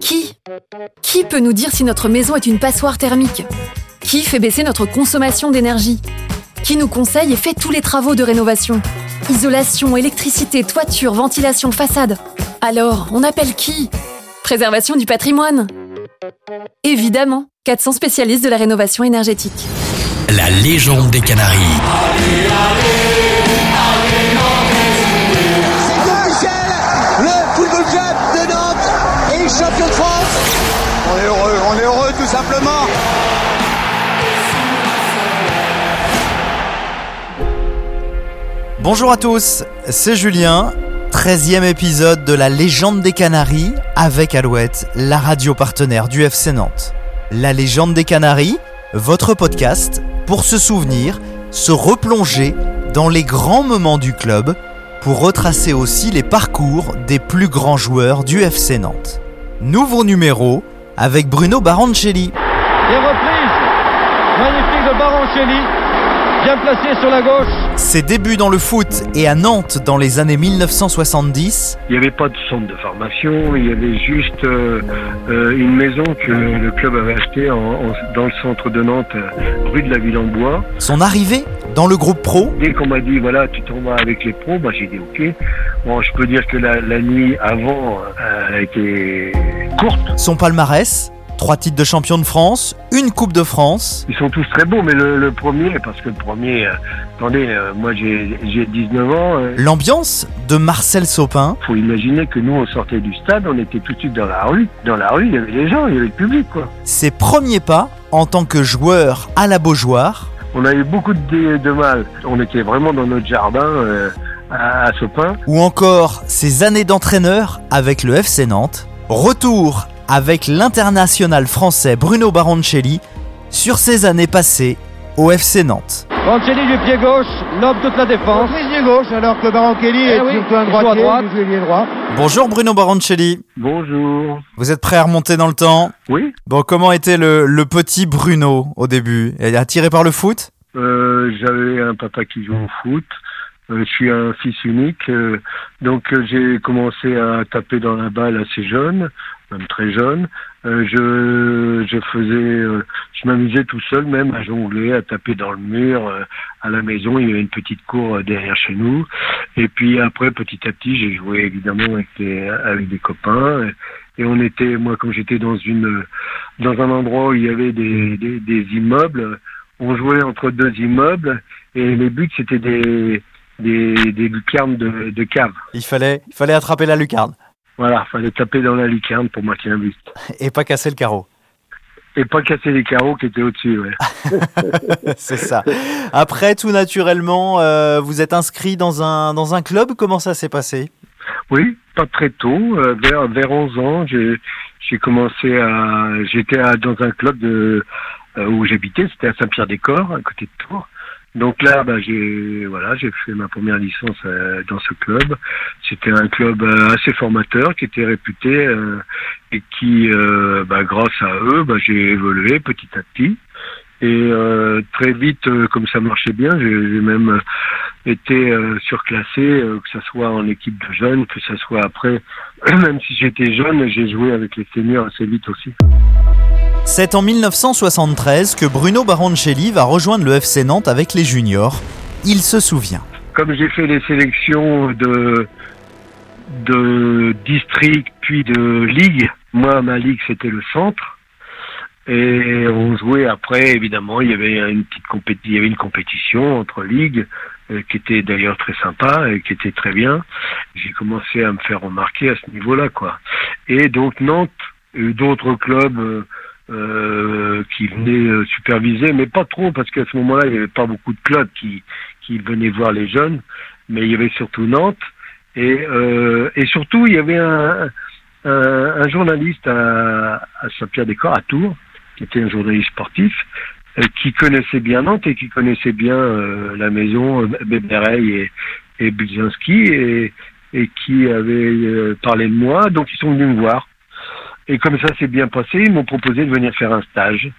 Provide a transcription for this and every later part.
Qui Qui peut nous dire si notre maison est une passoire thermique Qui fait baisser notre consommation d'énergie Qui nous conseille et fait tous les travaux de rénovation Isolation, électricité, toiture, ventilation, façade. Alors, on appelle qui Préservation du patrimoine Évidemment, 400 spécialistes de la rénovation énergétique. La légende des Canaries. le football club champion de France. On est heureux, on est heureux tout simplement. Bonjour à tous, c'est Julien, 13e épisode de la légende des Canaries avec Alouette, la radio partenaire du FC Nantes. La légende des Canaries, votre podcast pour se souvenir, se replonger dans les grands moments du club pour retracer aussi les parcours des plus grands joueurs du FC Nantes. Nouveau numéro avec Bruno Baroncelli. Et reprise magnifique de Baroncelli, bien placé sur la gauche. Ses débuts dans le foot et à Nantes dans les années 1970, Il n'y avait pas de centre de formation, il y avait juste euh, euh, une maison que le club avait achetée en- en- dans le centre de Nantes, euh, rue de la Ville en Bois. son arrivée dans le groupe pro, Dès qu'on m'a dit voilà tu t'en vas avec les pros, bah, j'ai dit ok. Bon, je peux dire que la, la nuit avant euh, a été courte. son palmarès, trois titres de champion de France, une Coupe de France, Ils sont tous très beaux, mais le, le premier, parce que le premier, euh, attendez, euh, moi j'ai j'ai 19 ans. euh, l'ambiance de Marcel Sopin, faut imaginer que nous on sortait du stade, on était tout de suite dans la rue. Dans la rue, il y avait les gens, il y avait le public quoi. ses premiers pas en tant que joueur à la Beaujoire, On a eu beaucoup de, de mal. On était vraiment dans notre jardin à, Sopin. ou encore ses années d'entraîneur avec le FC Nantes, retour avec l'international français Bruno Baroncelli sur ses années passées au FC Nantes. Baroncelli du pied gauche, lobe toute la défense. Pied gauche alors que Barankelli Eh est oui, plutôt un joue à droitier, droite. droit. Bonjour Bruno Baroncelli, Bonjour. vous êtes prêt à remonter dans le temps? Oui, Bon, comment était le, le petit Bruno au début? Attiré par le foot? Euh, j'avais un papa qui joue au foot. Euh, je suis un fils unique, euh, donc euh, j'ai commencé à taper dans la balle assez jeune, même très jeune. Je, je faisais, je m'amusais tout seul même à jongler, à taper dans le mur. à la maison, il y avait une petite cour derrière chez nous. Et puis après, petit à petit, j'ai joué évidemment avec des, avec des copains. Et on était, moi, comme j'étais dans une, dans un endroit où il y avait des, des, des immeubles, on jouait entre deux immeubles. Et les buts, c'était des, des, des lucarnes de, de cave. il fallait, il fallait attraper la lucarne Voilà, fallait taper dans la lucarne pour marquer un but. et pas casser le carreau. Et pas casser les carreaux qui étaient au-dessus, ouais. C'est ça. Après, tout naturellement, euh, vous êtes inscrit dans un, dans un club. Comment ça s'est passé? Oui, pas très tôt. euh, vers, vers 11 ans, j'ai, commencé à... J'étais dans un club de, euh, où j'habitais, c'était à Saint-Pierre-des-Corps, à côté de Tours. Donc là, bah, j'ai voilà, j'ai fait ma première licence euh, dans ce club. C'était un club euh, assez formateur, qui était réputé euh, et qui, euh, bah, grâce à eux, bah, j'ai évolué petit à petit. Et très vite, comme ça marchait bien, j'ai même été surclassé, que ce soit en équipe de jeunes, que ce soit après. Même si j'étais jeune, j'ai joué avec les seniors assez vite aussi. C'est en 1973 que Bruno Baroncelli va rejoindre le FC Nantes avec les juniors. Il se souvient. Comme j'ai fait les sélections de de district puis de ligue, moi ma ligue c'était le centre. Et on jouait après, évidemment, il y avait une petite compétition, il y avait une compétition entre ligues euh, qui était d'ailleurs très sympa et qui était très bien. J'ai commencé à me faire remarquer à ce niveau-là, quoi. Et donc Nantes, et d'autres clubs euh, qui venaient euh, superviser, mais pas trop parce qu'à ce moment-là, il n'y avait pas beaucoup de clubs qui qui venaient voir les jeunes, mais il y avait surtout Nantes et euh, et surtout il y avait un un, un journaliste à, à Saint-Pierre-des-Corps à Tours qui était un journaliste sportif euh, qui connaissait bien Nantes et qui connaissait bien la maison Bébereil et, et Budzinski et, et qui avait parlé de moi. Donc ils sont venus me voir. Et comme ça s'est bien passé, ils m'ont proposé de venir faire un stage.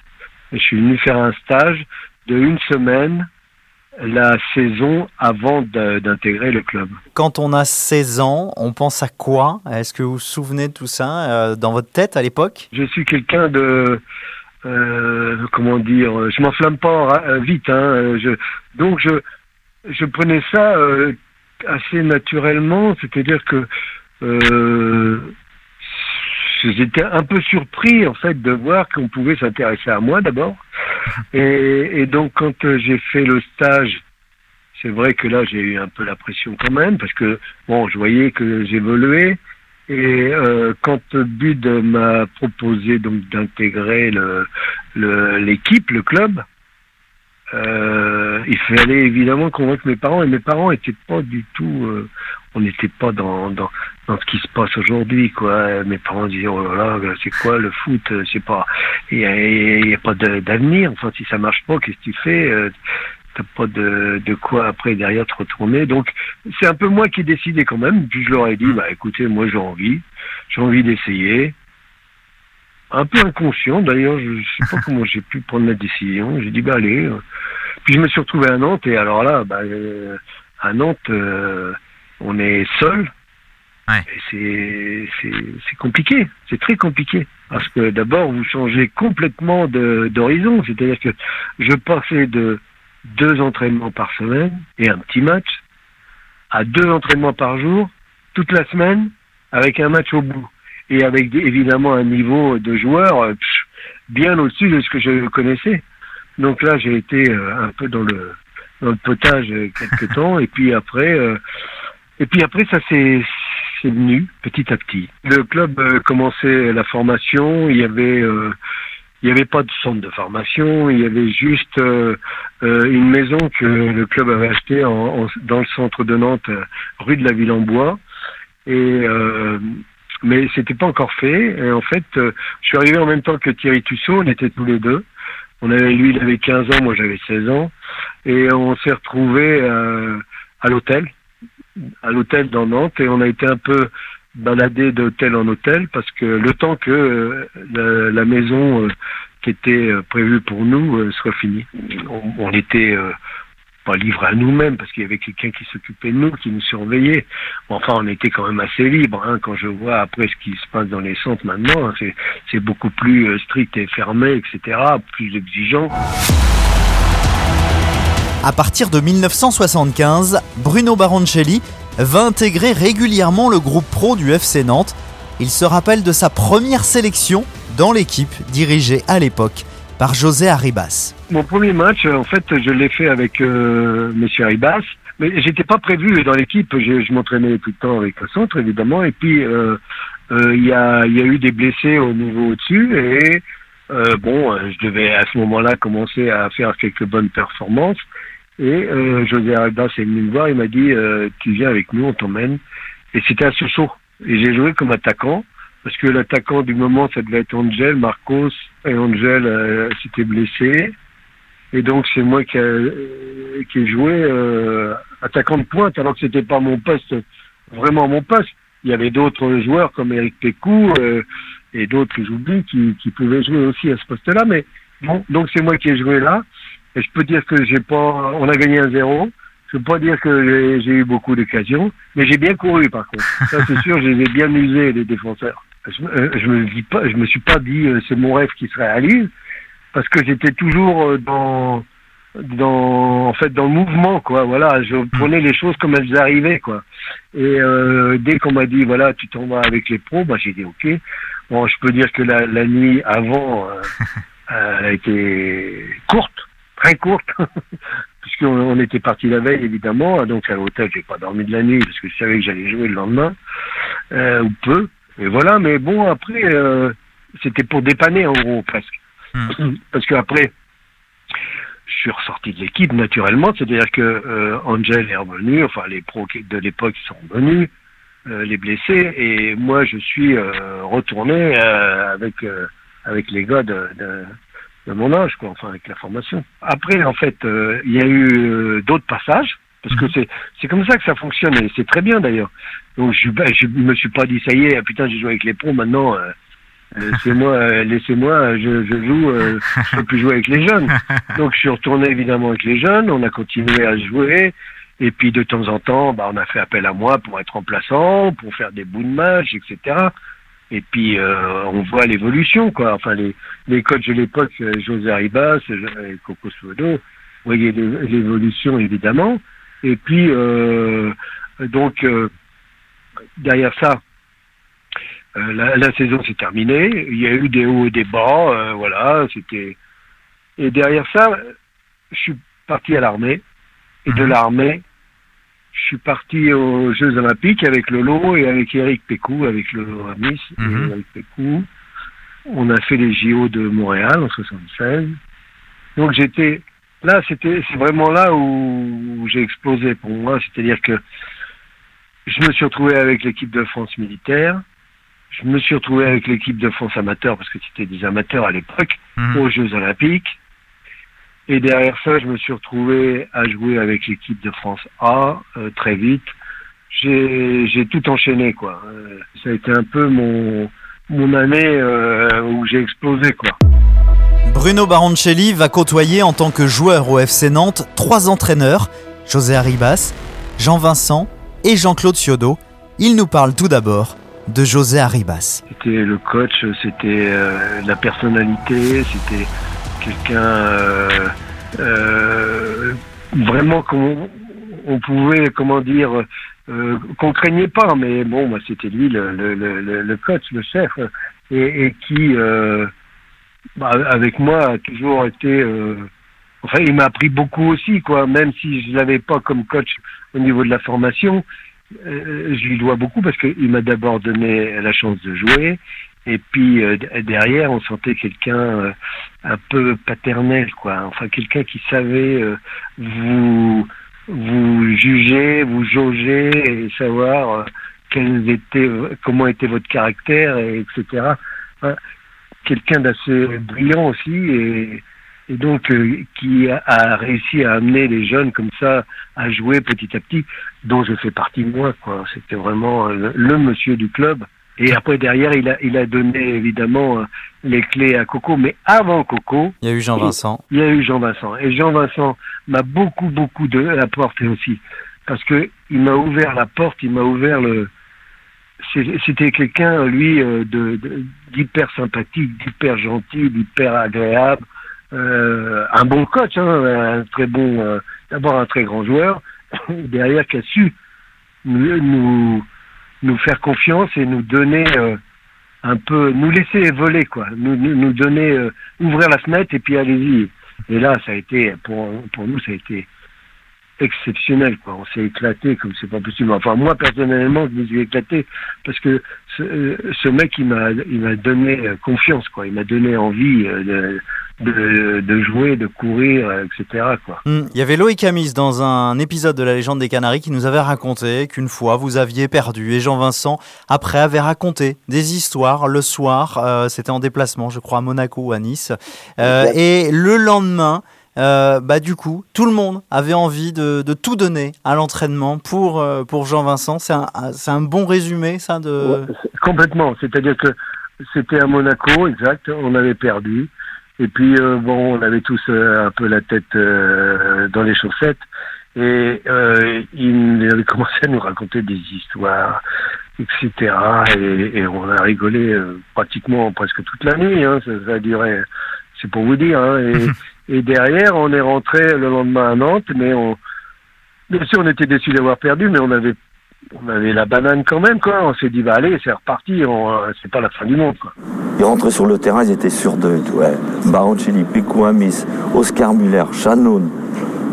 Et je suis venu faire un stage de une semaine la saison avant d'intégrer le club. Quand on a 16 ans, on pense à quoi? Est-ce que vous vous souvenez de tout ça euh, dans votre tête à l'époque? Je suis quelqu'un de... Euh, comment dire Je m'enflamme pas euh, vite. Hein, je, donc je, je prenais ça euh, assez naturellement, c'est-à-dire que euh, j'étais un peu surpris en fait de voir qu'on pouvait s'intéresser à moi d'abord. Et, donc quand euh, j'ai fait le stage, c'est vrai que là j'ai eu un peu la pression quand même parce que bon, je voyais que j'évoluais. Et euh, quand Bud m'a proposé donc d'intégrer le l'équipe, le, club, euh, il fallait évidemment convaincre mes parents et mes parents étaient pas du tout euh, on n'était pas dans, dans dans ce qui se passe aujourd'hui quoi. Mes parents disaient oh là là c'est quoi le foot c'est pas il y a, y a, pas d'avenir. Enfin si ça marche pas qu'est-ce que tu fais euh, t'as pas de, de quoi après derrière te retourner. Donc c'est un peu moi qui ai décidé quand même. Puis je leur ai dit bah écoutez moi j'ai envie j'ai envie d'essayer un peu inconscient d'ailleurs, je ne sais pas comment j'ai pu prendre la décision. J'ai dit bah allez. Puis je me suis retrouvé à Nantes et alors là, bah, euh, à Nantes, euh, on est seul. Ouais. Et c'est compliqué, c'est très compliqué. Parce que d'abord, vous changez complètement d'horizon. C'est-à-dire que je passais de deux entraînements par semaine et un petit match à deux entraînements par jour toute la semaine avec un match au bout et avec évidemment un niveau de joueur euh, bien au-dessus de ce que je connaissais. Donc là, j'ai été euh, un peu dans le, dans le potage quelques temps, et puis après, euh, et puis après, ça s'est venu petit à petit. Le club commençait la formation, il y avait il n'y avait pas de centre de formation, il y avait juste une maison que le club avait achetée en, dans le centre de Nantes, rue de la Ville en Bois. Et mais c'était pas encore fait. En fait, euh, je suis arrivé en même temps que Thierry Tussaud, on était tous les deux. On avait, lui, il avait 15 ans, moi j'avais 16 ans, et on s'est retrouvés euh, à l'hôtel, à l'hôtel dans Nantes, et on a été un peu baladé d'hôtel en hôtel parce que le temps que euh, la, maison qui était prévue pour nous soit finie, on était pas livré à nous-mêmes parce qu'il y avait quelqu'un qui s'occupait de nous, qui nous surveillait. Enfin, on était quand même assez libre. Hein, quand je vois après ce qui se passe dans les centres maintenant, hein, c'est beaucoup plus euh, strict et fermé, etc., plus exigeant. À partir de 1975, Bruno Baroncelli va intégrer régulièrement le groupe pro du FC Nantes. Il se rappelle de sa première sélection dans l'équipe dirigée à l'époque par José Arribas. Mon premier match, en fait, je l'ai fait avec euh, Monsieur Arribas. Mais j'étais pas prévu dans l'équipe. Je, m'entraînais tout le temps avec le centre, évidemment. Et puis euh, euh, il y, a, eu des blessés au niveau au-dessus. Et euh, bon, je devais à ce moment-là commencer à faire quelques bonnes performances. Et José Arribas est venu me voir. Il m'a dit "Tu viens avec nous, on t'emmène." Et c'était à Sochaux. Et j'ai joué comme attaquant parce que l'attaquant du moment, ça devait être Angel, Marcos, et Angel euh, s'était blessé. Et donc c'est moi qui, a, qui ai joué euh, attaquant de pointe, alors que c'était pas mon poste, vraiment mon poste. Il y avait d'autres joueurs comme Eric Pécou euh, et d'autres que j'oublie qui, qui pouvaient jouer aussi à ce poste-là. Mais bon, donc c'est moi qui ai joué là. Et je peux dire que j'ai pas, on a gagné un zéro. Je peux pas dire que j'ai eu beaucoup d'occasions, mais j'ai bien couru par contre. Ça c'est sûr, je les ai bien usés les défenseurs je, euh, je me dis pas, je me suis pas dit euh, c'est mon rêve qui se réalise parce que j'étais toujours euh, dans dans en fait dans le mouvement quoi voilà. Je prenais les choses comme elles arrivaient quoi. Et euh, dès qu'on m'a dit voilà tu t'en vas avec les pros bah j'ai dit ok. Bon je peux dire que la, la nuit avant euh, elle a été courte très courte puisqu'on on était parti la veille évidemment. Donc à l'hôtel j'ai pas dormi de la nuit parce que je savais que j'allais jouer le lendemain euh, ou peu et voilà, mais bon, après, euh, c'était pour dépanner en gros, presque. Hmm. Parce que après, je suis ressorti de l'équipe naturellement, c'est-à-dire que euh, Angel est revenu, enfin les pros de l'époque sont revenus, euh, les blessés, et moi je suis euh, retourné euh, avec euh, avec les gars de, de, de, mon âge, quoi, enfin avec la formation. Après, en fait, il y a eu d'autres passages. Parce que c'est c'est comme ça que ça fonctionne et c'est très bien d'ailleurs. Donc je, ben, je me suis pas dit ça y est, putain j'ai joué avec les pros maintenant, euh, Laissez-moi, euh, laissez-moi, je, je joue, euh, je peux plus jouer avec les jeunes. Donc je suis retourné évidemment avec les jeunes, on a continué à jouer. Et puis de temps en temps, bah, on a fait appel à moi pour être remplaçant, pour faire des bouts de match, etc. Et puis euh, on voit l'évolution, quoi. Enfin les, les coachs de l'époque, euh, José Arribas et Coco Suodo, voyez l'é- l'évolution évidemment. Et puis euh, donc euh, derrière ça, euh, la, la saison s'est terminée. Il y a eu des hauts et des bas, euh, voilà. C'était et derrière ça, je suis parti à l'armée et de Mhm. l'armée, je suis parti aux Jeux Olympiques avec Lolo et avec Eric Pécou, avec Lolo Ramis et Mhm. Eric Pécou. On a fait les JO de Montréal en 76. Donc j'étais là, c'était c'est vraiment là où, où j'ai explosé pour moi, c'est-à-dire que je me suis retrouvé avec l'équipe de France militaire. Je me suis retrouvé avec l'équipe de France amateur parce que c'était des amateurs à l'époque Mhm. aux Jeux Olympiques. Et derrière ça, je me suis retrouvé à jouer avec l'équipe de France A euh, très vite. J'ai j'ai tout enchaîné quoi. Euh, ça a été un peu mon mon année euh, où j'ai explosé quoi. Bruno Baroncelli va côtoyer en tant que joueur au FC Nantes trois entraîneurs, José Arribas, Jean-Vincent et Jean-Claude Ciodo. Il nous parle tout d'abord de José Arribas. C'était le coach, c'était euh, la personnalité, c'était quelqu'un euh, euh, vraiment qu'on on pouvait, comment dire, qu'on craignait pas, mais bon, c'était lui le, coach, le chef, et, qui, bah, avec moi, a toujours été. euh, enfin, il m'a appris beaucoup aussi, quoi. Même si je l'avais pas comme coach au niveau de la formation, euh, je lui dois beaucoup parce qu'il m'a d'abord donné la chance de jouer. Et puis euh, derrière, on sentait quelqu'un un peu paternel, quoi. Enfin, quelqu'un qui savait vous vous juger, vous jauger et savoir quels étaient, comment était votre caractère, et etc. quelqu'un d'assez brillant aussi et, et donc euh, qui a, a réussi à amener les jeunes comme ça à jouer petit à petit, dont je fais partie moi. quoi. C'était vraiment le, le monsieur du club. Et après derrière, il a, il a donné évidemment euh, les clés à Coco. Mais avant Coco, Il y a eu Jean-Vincent. il y a eu Jean-Vincent. Et Jean-Vincent m'a beaucoup, beaucoup de apporté aussi. Parce que il m'a ouvert la porte, il m'a ouvert le. C'était quelqu'un, lui, euh, d'hyper sympathique, d'hyper gentil, d'hyper agréable. Euh, un bon coach, hein, un très bon, euh, d'abord un très grand joueur, derrière qui a su nous, faire confiance et nous donner un peu, nous laisser voler, quoi, nous, nous, donner, ouvrir la fenêtre et puis allez-y. Et là, ça a été, pour, pour nous, ça a été exceptionnel, quoi. On s'est éclaté comme c'est pas possible. Enfin, moi, personnellement, je me suis éclaté parce que ce, euh, ce mec, il m'a, il m'a donné euh, confiance, quoi. Il m'a donné envie euh, de, de, de jouer, de courir, etc., quoi. Hmm, Il y avait Loïc Amis dans un épisode de la légende des Canaries qui nous avait raconté qu'une fois vous aviez perdu et Jean-Vincent après avait raconté des histoires le soir, euh, c'était en déplacement je crois à Monaco ou à Nice, Euh, et le lendemain, euh, bah du coup tout le monde avait envie de, de tout donner à l'entraînement pour, euh, pour Jean-Vincent, c'est un, un- bon résumé ça de... Ouais, complètement. C'est-à-dire que c'était à Monaco, exact. On avait perdu. Et puis, euh, bon, on avait tous un peu la tête dans les chaussettes. Et il avait commencé à nous raconter des histoires, etc. Et, et on a rigolé pratiquement presque toute la nuit. Hein. Ça, ça a duré, c'est pour vous dire. Hein. Et, et derrière, on est rentré le lendemain à Nantes, mais on, bien sûr, on était déçus d'avoir perdu, mais on avait on avait la banane quand même, quoi. On s'est dit, bah allez, c'est reparti, on, euh, c'est pas la fin du monde, quoi. Ils rentraient sur le terrain, ils étaient sûrs d'eux. Ouais. Baroncelli, Picou Amis, Oscar Muller, Chanoun,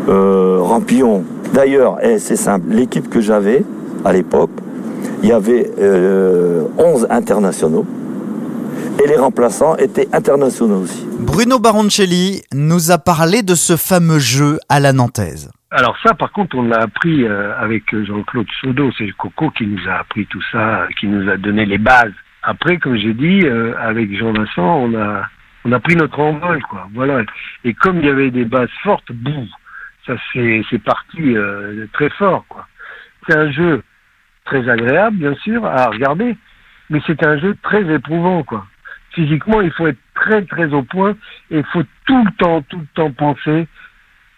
euh, Rampillon. D'ailleurs, eh, c'est simple, l'équipe que j'avais à l'époque, il y avait euh, 11 internationaux et les remplaçants étaient internationaux aussi. Bruno Baroncelli nous a parlé de ce fameux jeu à la nantaise. Alors ça, par contre, on l'a appris euh, avec Jean-Claude Sodo, c'est Coco qui nous a appris tout ça, qui nous a donné les bases. Après, comme j'ai dit, euh, avec Jean-Vincent, on a, on a pris notre envol, quoi. Voilà. Et comme il y avait des bases fortes, boum, ça c'est, c'est parti euh, très fort, quoi. C'est un jeu très agréable, bien sûr, à regarder, mais c'est un jeu très éprouvant, quoi. Physiquement, il faut être très très au point et il faut tout le temps, tout le temps penser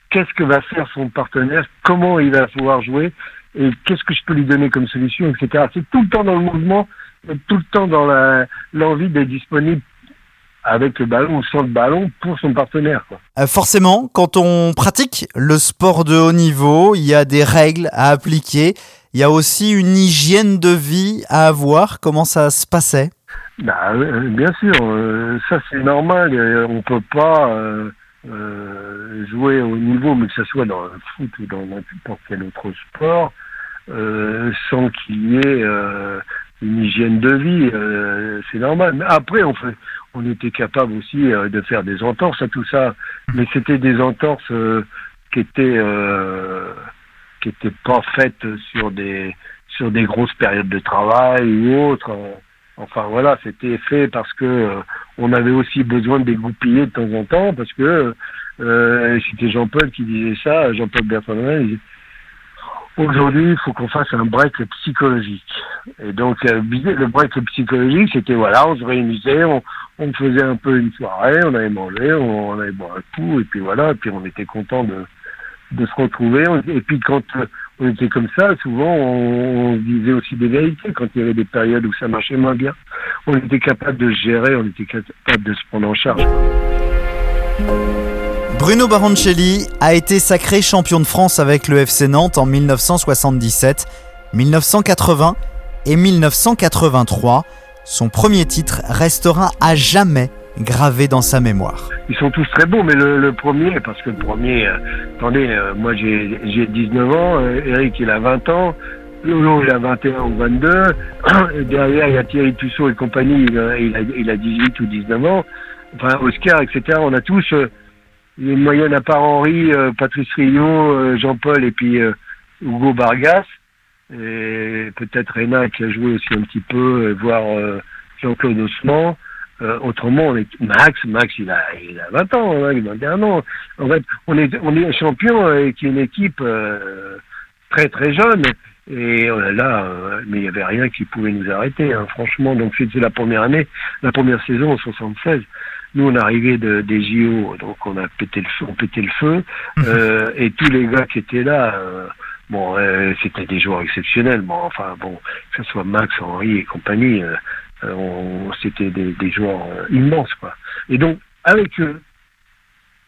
qu'est-ce que va faire son partenaire, comment il va pouvoir jouer et qu'est-ce que je peux lui donner comme solution, etc. C'est tout le temps dans le mouvement, tout le temps dans l'envie d'être disponible avec le ballon ou sans le ballon pour son partenaire. Quoi. Euh, forcément, quand on pratique le sport de haut niveau, il y a des règles à appliquer. Il y a aussi une hygiène de vie à avoir. Comment ça se passait? Bah, euh, Bien sûr, euh, ça c'est normal. On peut pas jouer au niveau, mais que ce soit dans le foot ou dans n'importe quel autre sport, sans qu'il y ait une hygiène de vie, euh, c'est normal. Après, on, fait, on était capable aussi euh, de faire des entorses à tout ça, mais c'était des entorses euh, qui étaient qui étaient pas faites sur des sur des grosses périodes de travail ou autres. Enfin voilà, c'était fait parce que on avait aussi besoin de dégoupiller de temps en temps, parce que c'était Jean-Paul qui disait ça, Jean-Paul Bertrand, Aujourd'hui, il faut qu'on fasse un break psychologique. Et donc, euh, le break psychologique, c'était voilà, on se réunissait, on, faisait un peu une soirée, on allait manger, on, on allait boire un coup, et puis voilà, et puis on était content de, de se retrouver. Et puis quand euh, on était comme ça, souvent on, disait aussi des vérités quand il y avait des périodes où ça marchait moins bien. On était capable de gérer, on était capable de se prendre en charge. Bruno Baroncelli a été sacré champion de France avec le FC Nantes en 1977, 1980 et 1983. Son premier titre restera à jamais gravé dans sa mémoire. Ils sont tous très bons, mais le, premier, parce que le premier, euh, attendez, euh, moi j'ai 19 ans, euh, Eric il a 20 ans, Lolo il a 21 ou 22, et derrière il y a Thierry Tussaud et compagnie, il a, il a, 18 ou 19 ans, enfin Oscar, etc. On a tous une moyenne à part Henri, euh, Patrice Rio, euh, Jean-Paul et puis euh, Hugo Bargas. Et peut-être Réna qui a joué aussi un petit peu, voire Jean-Claude Osman. autrement, on est Max, Max il a, il a 20 ans, hein, il a 21 ans. En fait, on est, on est champion avec une équipe très très jeune. Et là, mais il n'y avait rien qui pouvait nous arrêter, hein, franchement. Donc c'était la première année, la première saison en 76. Nous, on arrivait de, des JO, donc on a pété le feu, on pétait le feu, mhm. euh, et tous les gars qui étaient là, euh, bon, euh, c'était des joueurs exceptionnels. Bon, enfin, bon, que ce soit Max, Henri et compagnie, euh, c'était des, des, joueurs immenses, quoi. Et donc, avec eux,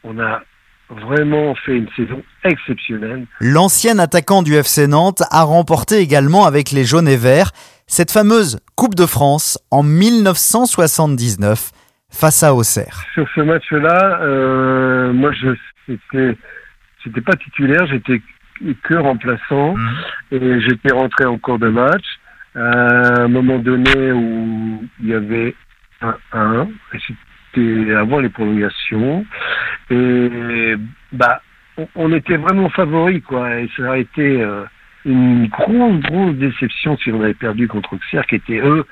on a vraiment fait une saison exceptionnelle. L'ancien attaquant du FC Nantes a remporté également avec les jaunes et verts cette fameuse Coupe de France en 1979 face à Auxerre. Sur ce match-là, euh, moi, je n'étais j'étais pas titulaire, j'étais que remplaçant mhm. et j'étais rentré en cours de match à un moment donné où il y avait un 1 et c'était avant les prolongations et bah on, était vraiment favoris quoi et ça a été euh, une grosse grosse déception si on avait perdu contre Auxerre qui était eux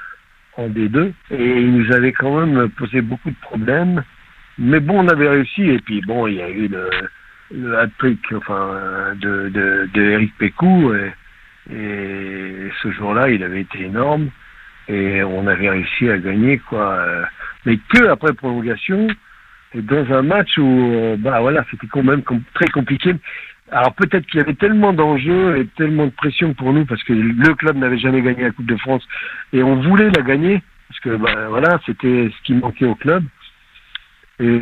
en D2 et il nous avait quand même posé beaucoup de problèmes. Mais bon, on avait réussi et puis bon, il y a eu le, le hat-trick enfin, de, de, de Eric Pécou ce jour-là, il avait été énorme et on avait réussi à gagner quoi. Mais que après prolongation et dans un match où bah voilà, c'était quand même très compliqué. Alors peut-être qu'il y avait tellement d'enjeux et tellement de pression pour nous parce que le club n'avait jamais gagné la Coupe de France et on voulait la gagner parce que ben, voilà c'était ce qui manquait au club et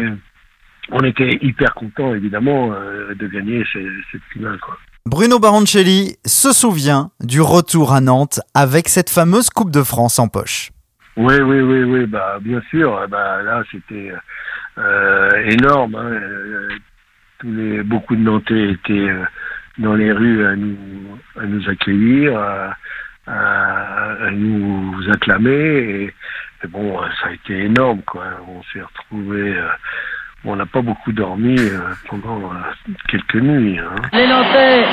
on était hyper content évidemment euh, de gagner cette, finale quoi. Bruno Baroncelli se souvient du retour à Nantes avec cette fameuse Coupe de France en poche. Oui, oui, oui, oui, bah bien sûr. Bah là, c'était euh, énorme. Hein tous les, beaucoup de Nantais étaient euh, dans les rues à nous, à nous accueillir, à, nous acclamer. Et, bon, ça a été énorme, quoi. On s'est retrouvés. Euh, on n'a pas beaucoup dormi euh, pendant quelques nuits. Hein. Les Nantais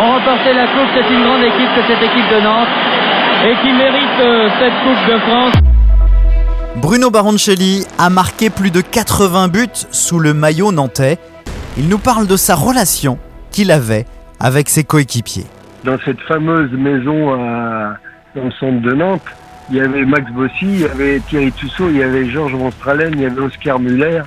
ont remporté la coupe. C'est une grande équipe que cette équipe de Nantes et qui mérite cette coupe de France. Bruno Baroncelli a marqué plus de 80 buts sous le maillot nantais. Il nous parle de sa relation qu'il avait avec ses coéquipiers. Dans cette fameuse maison à, dans le centre de Nantes, il y avait Max Bossy, il y avait Thierry Tussaud, il y avait Georges Monstralen, il y avait Oscar Muller,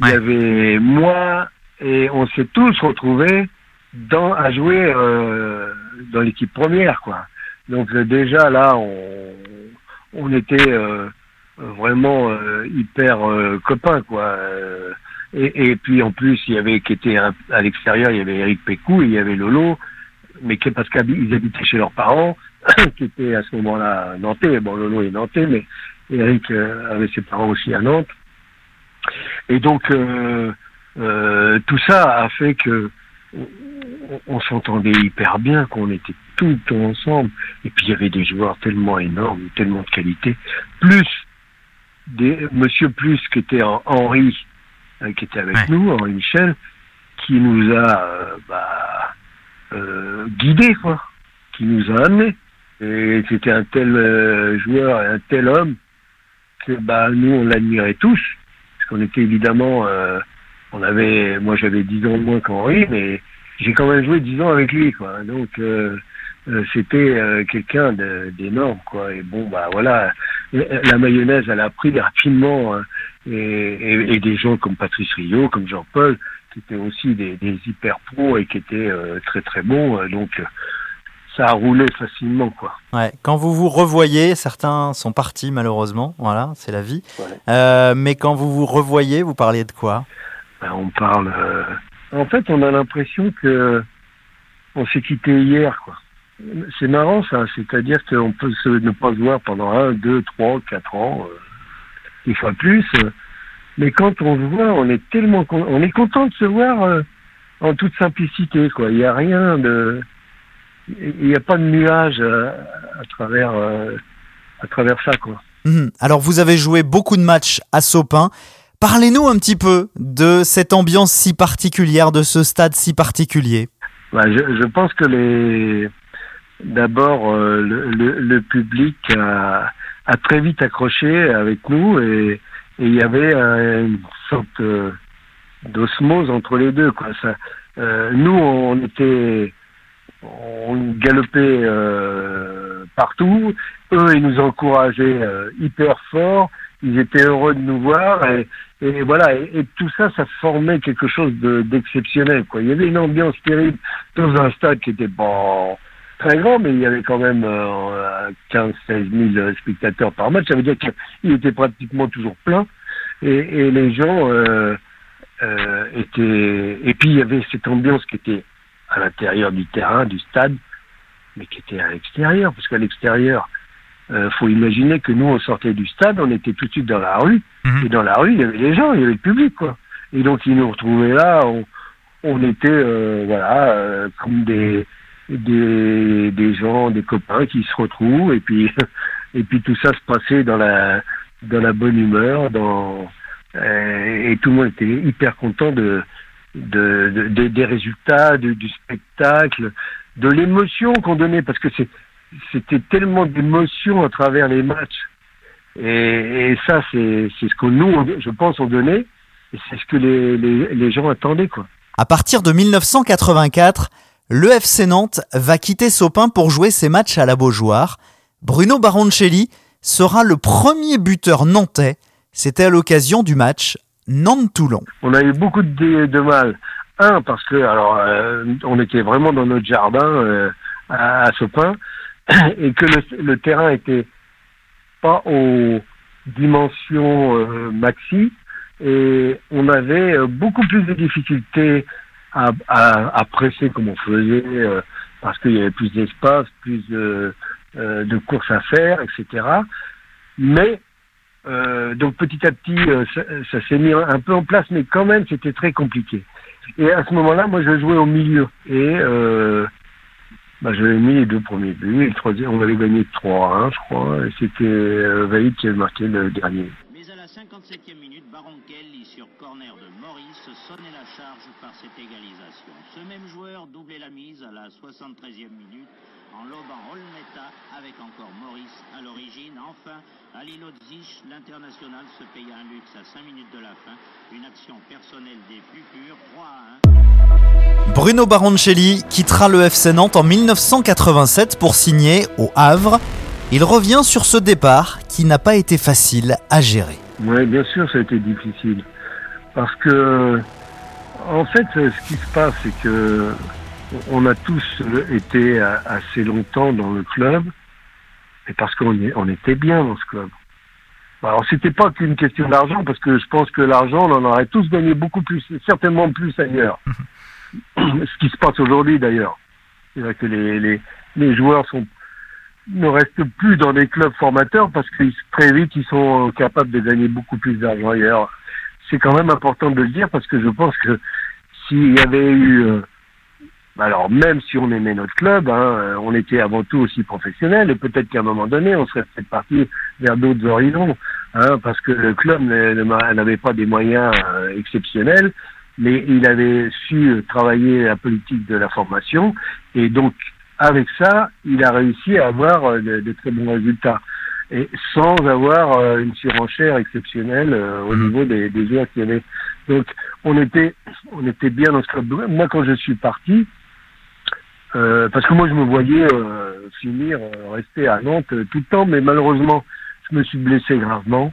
il y avait moi, et on s'est tous retrouvés dans, à jouer euh, dans l'équipe première, quoi. Donc euh, déjà là, on, on était euh, vraiment euh, hyper euh, copains, quoi. Et, et puis en plus, il y avait qui était à, à l'extérieur, il y avait Eric Pécou, il y avait Lolo, mais que, parce qu'ils habitaient chez leurs parents, qui étaient à ce moment-là nantais. Bon, Lolo est nantais, mais Eric euh, avait ses parents aussi à Nantes. Et donc euh, euh, tout ça a fait que on, on s'entendait hyper bien, qu'on était tout le temps ensemble. Et puis il y avait des joueurs tellement énormes, tellement de qualité. Plus des Monsieur Plus qui était en Henri, qui était avec Ouais. nous, Henri Michel, qui nous a euh, bah, guidés, quoi, qui nous a amenés. Et c'était un tel euh, joueur et un tel homme que bah nous on l'admirait tous, parce qu'on était évidemment, euh, on avait, moi j'avais 10 ans de moins qu'Henri, mais j'ai quand même joué 10 ans avec lui, quoi. Donc euh, euh, c'était euh, quelqu'un d'énorme, quoi. Et bon bah voilà, la la mayonnaise elle a pris rapidement, hein. et, et, et des gens comme Patrice Rio, comme Jean-Paul, qui étaient aussi des, des hyper pros et qui étaient euh, très très bons, euh, donc euh, ça a roulé facilement, quoi. Ouais, quand vous vous revoyez, certains sont partis malheureusement, voilà, c'est la vie. Ouais. Euh, mais quand vous vous revoyez, vous parliez de quoi? Ben, on parle. euh, En fait, on a l'impression que on s'est quitté hier, quoi. C'est marrant ça, c'est-à-dire qu'on peut se, ne pas se voir pendant un, deux, trois, quatre ans, euh, des fois plus. mais quand on se voit, on est tellement, con- on est content de se voir euh, en toute simplicité, quoi. Il n'y a rien de, il n'y a pas de nuage euh, à, travers, euh, à travers ça, quoi. Mhm. Alors vous avez joué beaucoup de matchs à Sopin. Parlez-nous un petit peu de cette ambiance si particulière, de ce stade si particulier. Bah, je, je pense que les d'abord euh, le, le, le public a, a très vite accroché avec nous et il y avait euh, une sorte euh, d'osmose entre les deux quoi ça nous on était on galopait euh, partout. Eux ils nous encourageaient euh, hyper fort. Ils étaient heureux de nous voir. Et, et voilà. Et, tout ça ça formait quelque chose de- d'exceptionnel il y avait une ambiance terrible dans un stade qui était bon très grand mais il y avait quand même euh, 15 16 000 spectateurs par match. Ça veut dire qu'il était pratiquement toujours plein. Et, et les gens euh, euh, étaient et puis il y avait cette ambiance qui était à l'intérieur du terrain du stade mais qui était à l'extérieur parce qu'à l'extérieur euh, faut imaginer que nous on sortait du stade on était tout de suite dans la rue Mhm. et dans la rue il y avait les gens il y avait le public quoi et donc ils nous retrouvaient là on, on était euh, voilà euh, comme des des des gens des copains qui se retrouvent et puis et puis tout ça se passait dans la dans la bonne humeur dans euh, et tout le monde était hyper content de de, de- de- des résultats de- du spectacle de l'émotion qu'on donnait parce que c'était tellement d'émotions à travers les matchs et, et ça c'est c'est ce que nous je pense on donnait et c'est ce que les, les, les gens attendaient quoi À partir de 1984, le FC Nantes va quitter Sopin pour jouer ses matchs à la Beaujoire. Bruno Baroncelli sera le premier buteur nantais. C'était à l'occasion du match Nantes-Toulon. on a eu beaucoup de, de mal. Un, parce que alors euh, on était vraiment dans notre jardin euh, à, à Sopin et que le, le terrain était pas aux dimensions euh, maxi et on avait euh, beaucoup plus de difficultés à, à, à presser comme on faisait euh, parce qu'il y avait plus d'espace, plus de, euh, de courses à faire, etc. Mais euh, donc petit à petit, euh, ça, ça s'est mis un peu en place, mais quand même, c'était très compliqué. Et à ce moment-là, moi, je jouais au milieu. Et euh, bah, j'avais mis les deux premiers buts. Et le troisième, on avait gagné 3-1, je crois. Et c'était euh, Vaïd qui avait marqué le dernier. Mais à la 57e minute, Baronkelli sur corner de Maurice sonnait la charge par cette égalisation. Ce même joueur doublait la mise à la 73e minute en lobant Olmeta avec encore Maurice à l'origine. Enfin, Lodzic, l'international, se paya un luxe à 5 minutes de la fin. Une action personnelle des plus purs, 3 à 1. Bruno Baroncelli quittera le FC Nantes en 1987 pour signer au Havre. Il revient sur ce départ qui n'a pas été facile à gérer. Oui, bien sûr, ça a été difficile. Parce que, en fait, ce qui se passe, c'est que on a tous été assez longtemps dans le club, et parce qu'on on était bien dans ce club. Alors, c'était pas qu'une question d'argent, parce que je pense que l'argent, on en aurait tous gagné beaucoup plus, certainement plus ailleurs. ce qui se passe aujourd'hui, d'ailleurs. C'est vrai que les, les, les joueurs sont ne restent plus dans les clubs formateurs parce que très vite ils sont capables de gagner beaucoup plus d'argent ailleurs. C'est quand même important de le dire parce que je pense que s'il y avait eu, euh, alors même si on aimait notre club, hein, on était avant tout aussi professionnel et peut-être qu'à un moment donné on serait peut-être parti vers d'autres horizons, hein, parce que le club n'avait pas des moyens euh, exceptionnels, mais il avait su travailler la politique de la formation et donc avec ça, il a réussi à avoir euh, de, très bons résultats. Et sans avoir euh, une surenchère exceptionnelle euh, au mmh. niveau des, des joueurs qu'il y avait. Donc, on était, on était bien dans ce club. Moi, quand je suis parti, parce que moi, je me voyais finir, rester à Nantes tout le temps, mais malheureusement, je me suis blessé gravement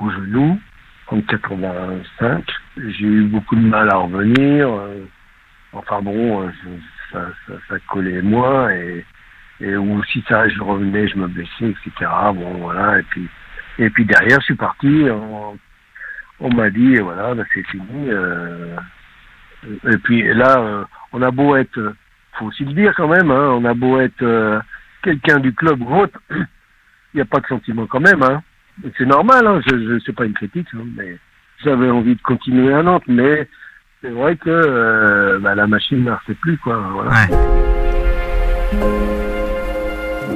au genou en 85. J'ai eu beaucoup de mal à revenir. enfin bon, ça, collait moins et, ou si ça je revenais je me blessais etc bon voilà et puis et puis derrière je suis parti on, m'a dit voilà bah, c'est fini euh, et puis là euh, on a beau être faut aussi le dire quand même hein, on a beau être euh, quelqu'un du club ou il n'y a pas de sentiment quand même hein c'est normal hein, je, pas une critique hein, mais j'avais envie de continuer à Nantes mais c'est vrai que euh, bah, la machine ne marchait plus. Quoi.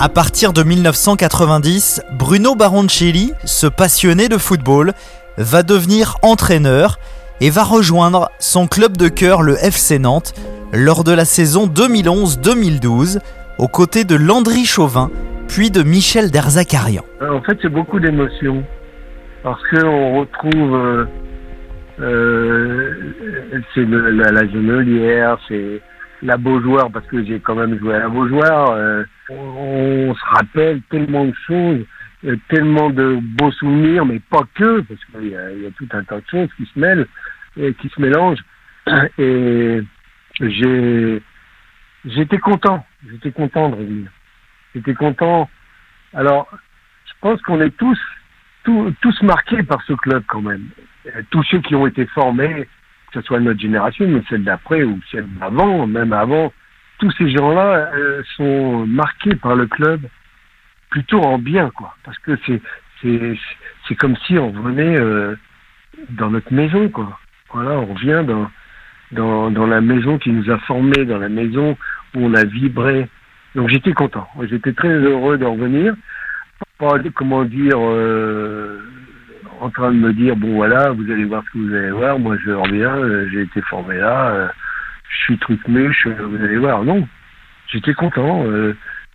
À partir de 1990, Bruno Baroncelli, ce passionné de football, va devenir entraîneur et va rejoindre son club de cœur, le FC Nantes, lors de la saison 2011-2012, aux côtés de Landry Chauvin, puis de Michel Derzakarian. En fait, c'est beaucoup d'émotions, parce qu'on retrouve euh, euh, c'est la, la Genelière, c'est la Beaujoire, parce que j'ai quand même joué à la Beaujoire. Euh, on, se rappelle tellement de choses, euh, tellement de beaux souvenirs, mais pas que, parce qu'il y, a tout un tas de choses qui se mêlent, qui se mélangent. Et j'ai, j'étais content, j'étais content de revenir. J'étais content. Alors, je pense qu'on est tous, tous, marqués par ce club quand même. Euh, tous ceux qui ont été formés, que ce soit notre génération, mais celle d'après ou celle d'avant, même avant, tous ces gens-là euh, sont marqués par le club plutôt en bien, quoi. Parce que c'est c'est c'est comme si on venait euh, dans notre maison, quoi. Voilà, on revient dans dans dans la maison qui nous a formés, dans la maison où on a vibré. Donc j'étais content, j'étais très heureux d'en revenir. Pas comment dire en train de me dire bon voilà, vous allez voir ce que vous allez voir, moi je reviens, euh, j'ai été formé là, euh, je suis truc mûche, euh, vous allez voir. Non, j'étais content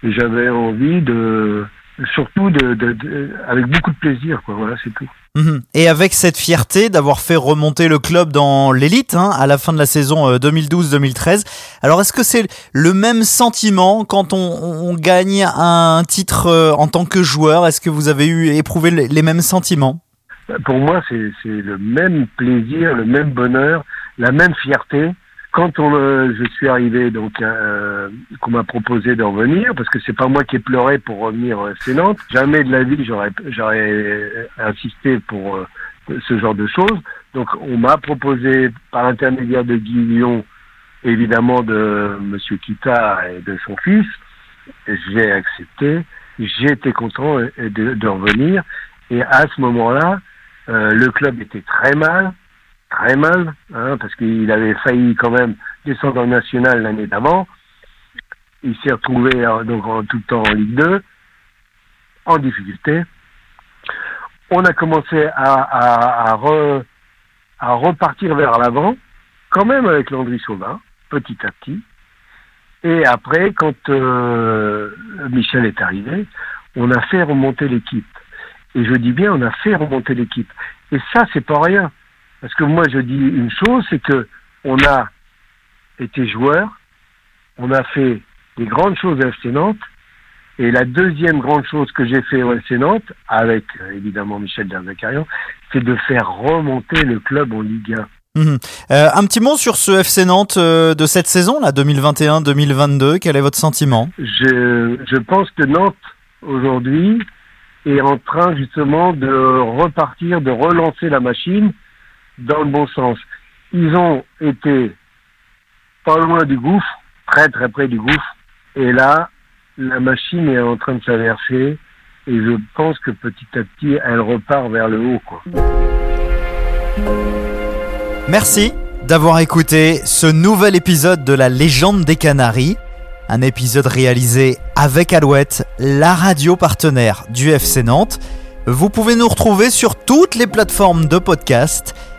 et j'avais envie de surtout de, avec beaucoup de plaisir quoi. Voilà, c'est tout. Mhm. Et avec cette fierté d'avoir fait remonter le club dans l'élite hein, à la fin de la saison 2012-2013. Alors est-ce que c'est le même sentiment quand on, on gagne un titre en tant que joueur? Est-ce que vous avez eu éprouvé les mêmes sentiments? Pour moi, c'est le même plaisir, le même bonheur, la même fierté. Quand on, euh, je suis arrivé, donc, euh, qu'on m'a proposé d'en venir, parce que c'est pas moi qui ai pleuré pour revenir euh, c'est Nantes. Jamais de la vie j'aurais, j'aurais insisté pour euh, ce genre de choses. Donc, on m'a proposé par l'intermédiaire de Guillon, évidemment de Monsieur Kita et de son fils. J'ai accepté. Été content de, de revenir. Et à ce moment-là, euh, le club était très mal, très mal, hein, parce qu'il avait failli quand même descendre en national l'année d'avant. Il s'est retrouvé euh, donc en tout le temps en Ligue 2, en difficulté. On a commencé à, repartir vers l'avant, quand même avec Landry Sauvin, petit à petit. Et après, quand euh, Michel est arrivé, on a fait remonter l'équipe. Et je dis bien, on a fait remonter l'équipe. Et ça, c'est pas rien. Parce que moi, je dis une chose, c'est que on a été joueur, on a fait des grandes choses à FC Nantes, Et la deuxième grande chose que j'ai fait au FC Nantes, avec euh, évidemment Michel Derzakarian, c'est de faire remonter le club en Ligue 1. Mhm. Euh, un petit mot sur ce FC Nantes euh, de cette saison, là, 2021-2022. Quel est votre sentiment? Je, je pense que Nantes, aujourd'hui, est en train justement de repartir, de relancer la machine dans le bon sens. Ils ont été pas loin du gouffre, très très près du gouffre, et là, la machine est en train de s'inverser et je pense que petit à petit, elle repart vers le haut. Merci d'avoir écouté ce nouvel épisode de la légende des Canaries. Un épisode réalisé avec Alouette, la radio partenaire du FC Nantes. Vous pouvez nous retrouver sur toutes les plateformes de podcast.